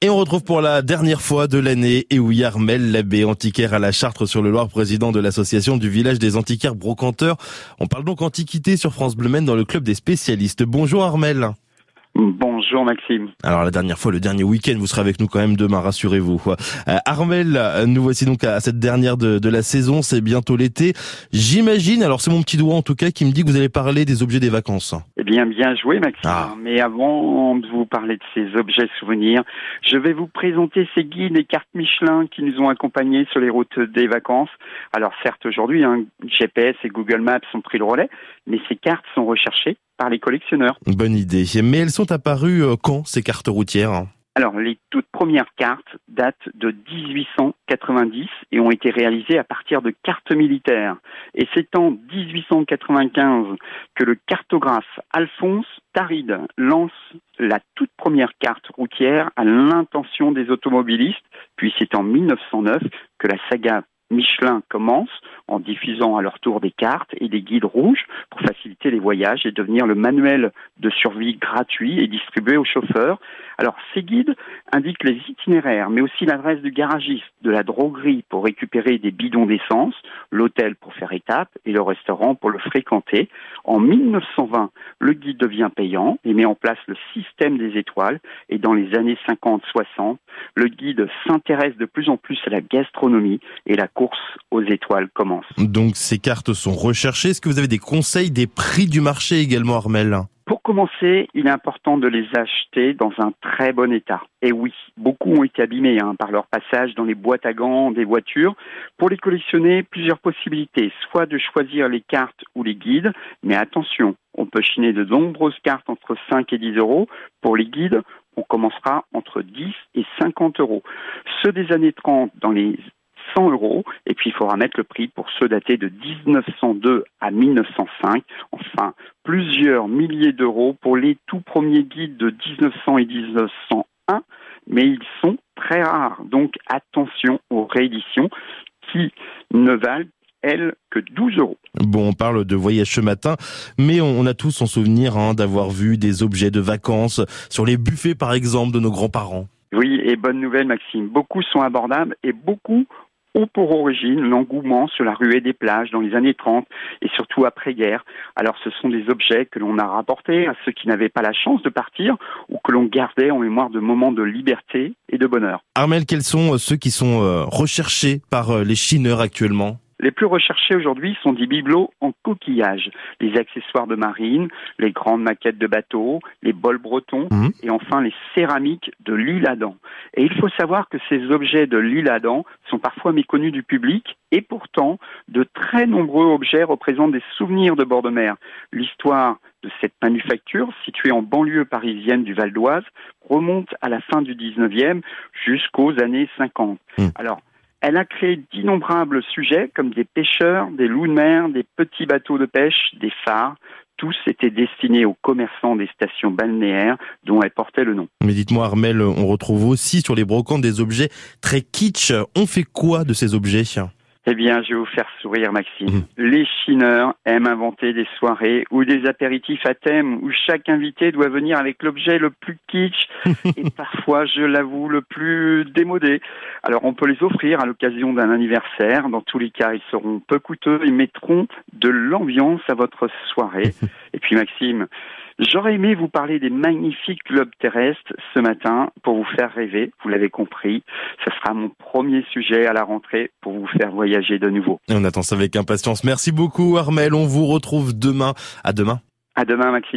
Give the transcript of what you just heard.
Et on retrouve pour la dernière fois de l'année, et oui, Armel Labbé, antiquaire à la Chartre sur le Loir, président de l'association du village des antiquaires brocanteurs. On parle donc antiquité sur France Bleu dans le club des spécialistes. Bonjour Armel. Bonjour Maxime. Alors la dernière fois, le dernier week-end, vous serez avec nous quand même demain, rassurez-vous. Euh, Armel, nous voici donc à cette dernière de, de la saison, c'est bientôt l'été. J'imagine, alors c'est mon petit doigt en tout cas qui me dit que vous allez parler des objets des vacances. Eh bien, bien joué Maxime. Ah. Mais avant de vous parler de ces objets souvenirs, je vais vous présenter ces guides et cartes Michelin qui nous ont accompagnés sur les routes des vacances. Alors certes, aujourd'hui, hein, GPS et Google Maps ont pris le relais, mais ces cartes sont recherchées par les collectionneurs. Bonne idée. Mais elles sont apparues euh, quand, ces cartes routières alors, les toutes premières cartes datent de 1890 et ont été réalisées à partir de cartes militaires. Et c'est en 1895 que le cartographe Alphonse Taride lance la toute première carte routière à l'intention des automobilistes. Puis c'est en 1909 que la saga Michelin commence en diffusant à leur tour des cartes et des guides rouges pour faciliter les voyages et devenir le manuel de survie gratuit et distribué aux chauffeurs. Alors ces guides indiquent les itinéraires, mais aussi l'adresse du garagiste, de la droguerie pour récupérer des bidons d'essence, l'hôtel pour faire étape et le restaurant pour le fréquenter. En 1920, le guide devient payant et met en place le système des étoiles et dans les années 50-60, le guide s'intéresse de plus en plus à la gastronomie et la course aux étoiles commence. Donc ces cartes sont recherchées. Est-ce que vous avez des conseils des prix du marché également, Armel? Pour commencer, il est important de les acheter dans un très bon état. Et oui, beaucoup ont été abîmés hein, par leur passage dans les boîtes à gants des voitures. Pour les collectionner, plusieurs possibilités, soit de choisir les cartes ou les guides, mais attention, on peut chiner de nombreuses cartes entre 5 et 10 euros. Pour les guides, on commencera entre 10 et 50 euros. Ceux des années 30 dans les 100 euros. Et puis, il faudra mettre le prix pour ceux datés de 1902 à 1905. Enfin, plusieurs milliers d'euros pour les tout premiers guides de 1900 et 1901. Mais ils sont très rares. Donc, attention aux rééditions qui ne valent elles, que 12 euros. Bon, on parle de voyage ce matin, mais on a tous en souvenir hein, d'avoir vu des objets de vacances sur les buffets, par exemple, de nos grands-parents. Oui, et bonne nouvelle, Maxime. Beaucoup sont abordables et beaucoup ont pour origine l'engouement sur la ruée des plages dans les années 30 et surtout après-guerre. Alors ce sont des objets que l'on a rapportés à ceux qui n'avaient pas la chance de partir ou que l'on gardait en mémoire de moments de liberté et de bonheur. Armel, quels sont euh, ceux qui sont euh, recherchés par euh, les chineurs actuellement? Les plus recherchés aujourd'hui sont des bibelots en coquillage, les accessoires de marine, les grandes maquettes de bateaux, les bols bretons mmh. et enfin les céramiques de l'île Adam. Et il faut savoir que ces objets de l'île Adam sont parfois méconnus du public et pourtant de très nombreux objets représentent des souvenirs de bord de mer. L'histoire de cette manufacture, située en banlieue parisienne du Val d'Oise, remonte à la fin du 19e jusqu'aux années 50. Mmh. Alors, elle a créé d'innombrables sujets comme des pêcheurs, des loups de mer, des petits bateaux de pêche, des phares. Tous étaient destinés aux commerçants des stations balnéaires dont elle portait le nom. Mais dites-moi Armel, on retrouve aussi sur les brocantes des objets très kitsch. On fait quoi de ces objets eh bien, je vais vous faire sourire, Maxime. Mhm. Les chineurs aiment inventer des soirées ou des apéritifs à thème où chaque invité doit venir avec l'objet le plus kitsch et parfois, je l'avoue, le plus démodé. Alors, on peut les offrir à l'occasion d'un anniversaire. Dans tous les cas, ils seront peu coûteux et mettront de l'ambiance à votre soirée. Et puis, Maxime, J'aurais aimé vous parler des magnifiques globes terrestres ce matin pour vous faire rêver, vous l'avez compris. Ce sera mon premier sujet à la rentrée pour vous faire voyager de nouveau. Et on attend ça avec impatience. Merci beaucoup Armel, on vous retrouve demain. À demain. À demain Maxime.